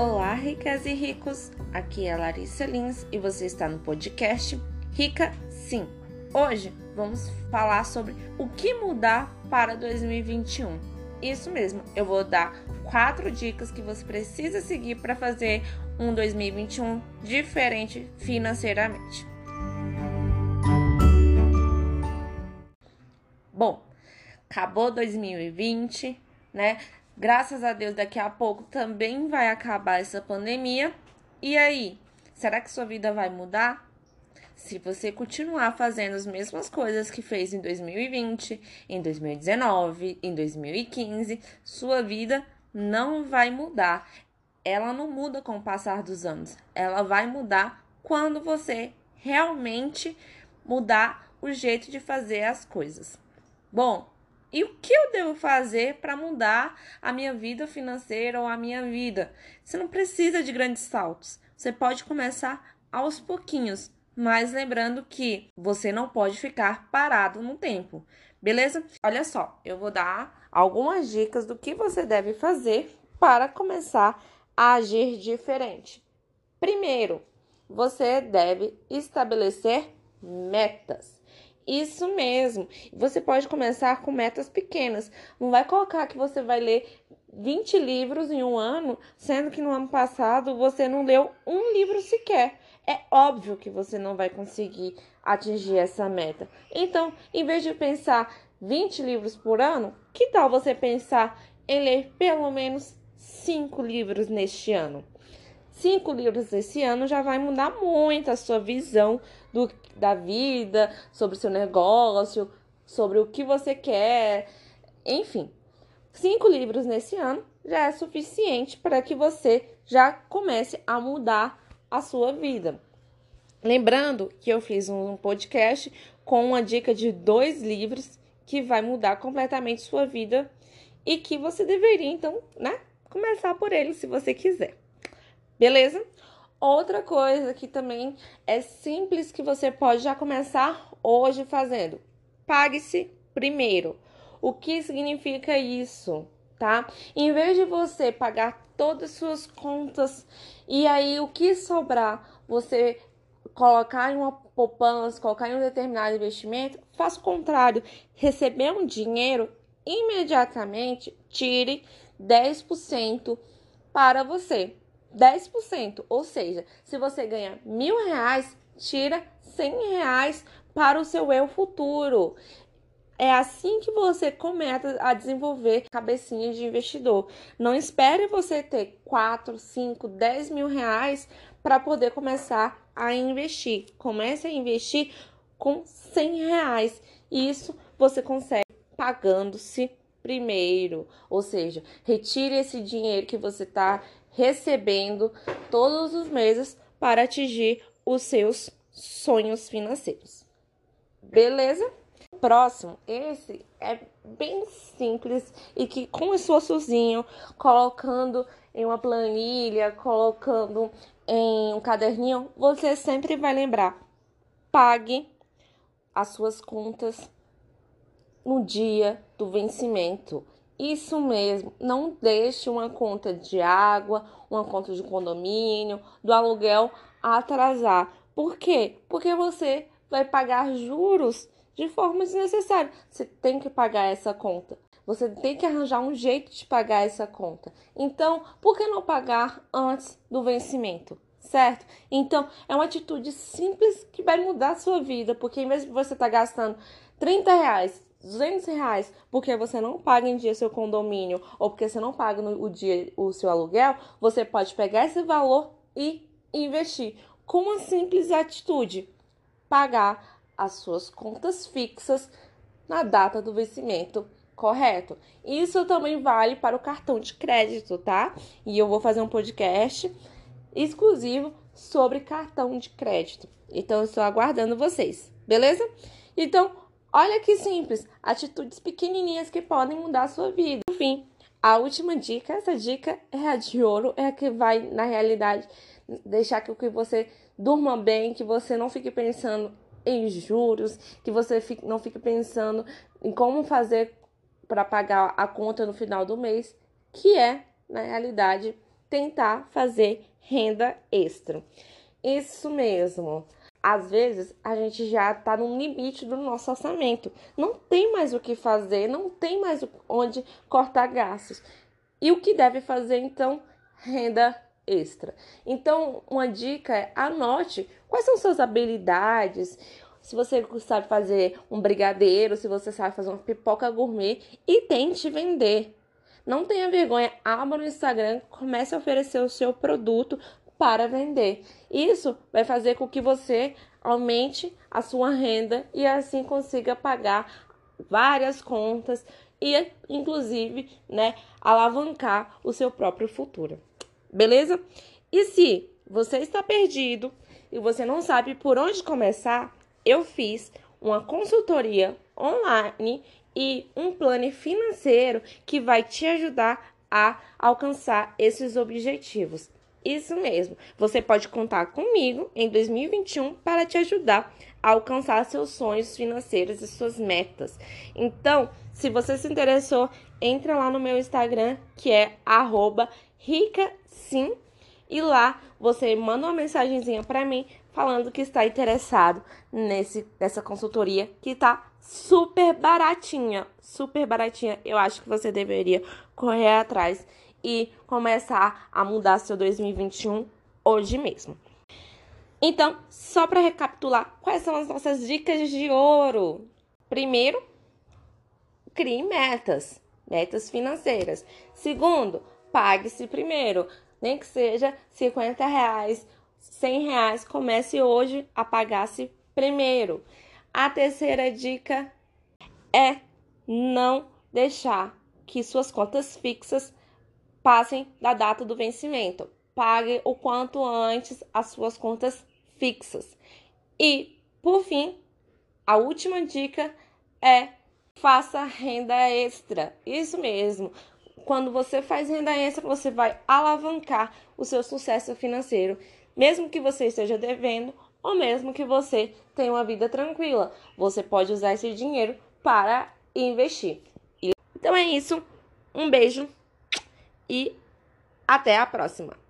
Olá, ricas e ricos! Aqui é Larissa Lins e você está no podcast Rica Sim. Hoje vamos falar sobre o que mudar para 2021. Isso mesmo, eu vou dar quatro dicas que você precisa seguir para fazer um 2021 diferente financeiramente. Bom, acabou 2020, né? Graças a Deus, daqui a pouco também vai acabar essa pandemia. E aí, será que sua vida vai mudar? Se você continuar fazendo as mesmas coisas que fez em 2020, em 2019, em 2015, sua vida não vai mudar. Ela não muda com o passar dos anos. Ela vai mudar quando você realmente mudar o jeito de fazer as coisas. Bom, e o que eu devo fazer para mudar a minha vida financeira ou a minha vida? Você não precisa de grandes saltos. Você pode começar aos pouquinhos, mas lembrando que você não pode ficar parado no tempo. Beleza? Olha só, eu vou dar algumas dicas do que você deve fazer para começar a agir diferente. Primeiro, você deve estabelecer metas. Isso mesmo. Você pode começar com metas pequenas. Não vai colocar que você vai ler 20 livros em um ano, sendo que no ano passado você não leu um livro sequer. É óbvio que você não vai conseguir atingir essa meta. Então, em vez de pensar 20 livros por ano, que tal você pensar em ler pelo menos 5 livros neste ano? Cinco livros esse ano já vai mudar muito a sua visão do, da vida, sobre o seu negócio, sobre o que você quer, enfim. Cinco livros nesse ano já é suficiente para que você já comece a mudar a sua vida. Lembrando que eu fiz um podcast com uma dica de dois livros que vai mudar completamente sua vida e que você deveria, então, né, começar por ele se você quiser. Beleza? Outra coisa que também é simples que você pode já começar hoje fazendo. Pague-se primeiro. O que significa isso, tá? Em vez de você pagar todas as suas contas e aí o que sobrar, você colocar em uma poupança, colocar em um determinado investimento, faça o contrário. Receber um dinheiro, imediatamente tire 10% para você. 10%. Ou seja, se você ganha mil reais, tira 100 reais para o seu eu futuro. É assim que você começa a desenvolver cabecinha de investidor. Não espere você ter 4, 5, 10 mil reais para poder começar a investir. Comece a investir com 100 reais. Isso você consegue pagando-se primeiro. Ou seja, retire esse dinheiro que você está recebendo todos os meses para atingir os seus sonhos financeiros. Beleza? Próximo, esse é bem simples e que começou sozinho, colocando em uma planilha, colocando em um caderninho, você sempre vai lembrar. Pague as suas contas no dia do vencimento. Isso mesmo, não deixe uma conta de água, uma conta de condomínio, do aluguel atrasar. Por quê? Porque você vai pagar juros de forma desnecessária. Você tem que pagar essa conta. Você tem que arranjar um jeito de pagar essa conta. Então, por que não pagar antes do vencimento? Certo? Então, é uma atitude simples que vai mudar a sua vida, porque em vez de você estar tá gastando 30 reais 200 reais porque você não paga em dia seu condomínio ou porque você não paga no o dia o seu aluguel, você pode pegar esse valor e investir com uma simples atitude: pagar as suas contas fixas na data do vencimento correto. Isso também vale para o cartão de crédito, tá? E eu vou fazer um podcast exclusivo sobre cartão de crédito. Então eu estou aguardando vocês, beleza? Então, Olha que simples, atitudes pequenininhas que podem mudar a sua vida. Enfim, a última dica, essa dica é a de ouro, é a que vai, na realidade, deixar que você durma bem, que você não fique pensando em juros, que você não fique pensando em como fazer para pagar a conta no final do mês, que é, na realidade, tentar fazer renda extra. Isso mesmo. Às vezes a gente já está no limite do nosso orçamento, não tem mais o que fazer, não tem mais onde cortar gastos. E o que deve fazer então? Renda extra. Então, uma dica é anote quais são suas habilidades. Se você sabe fazer um brigadeiro, se você sabe fazer uma pipoca gourmet e tente vender. Não tenha vergonha, abra o Instagram, comece a oferecer o seu produto para vender. Isso vai fazer com que você aumente a sua renda e assim consiga pagar várias contas e inclusive, né, alavancar o seu próprio futuro. Beleza? E se você está perdido e você não sabe por onde começar, eu fiz uma consultoria online e um plano financeiro que vai te ajudar a alcançar esses objetivos. Isso mesmo, você pode contar comigo em 2021 para te ajudar a alcançar seus sonhos financeiros e suas metas. Então, se você se interessou, entra lá no meu Instagram, que é ricasim, e lá você manda uma mensagenzinha para mim falando que está interessado nesse nessa consultoria que tá super baratinha, super baratinha. Eu acho que você deveria correr atrás e começar a mudar seu 2021 hoje mesmo. Então, só para recapitular, quais são as nossas dicas de ouro? Primeiro, crie metas, metas financeiras. Segundo, pague-se primeiro, nem que seja 50 reais, 100 reais, comece hoje a pagar-se primeiro. A terceira dica é não deixar que suas contas fixas passem da data do vencimento. Pague o quanto antes as suas contas fixas. E, por fim, a última dica é faça renda extra. Isso mesmo. Quando você faz renda extra, você vai alavancar o seu sucesso financeiro, mesmo que você esteja devendo ou mesmo que você tenha uma vida tranquila. Você pode usar esse dinheiro para investir. Então é isso. Um beijo e até a próxima!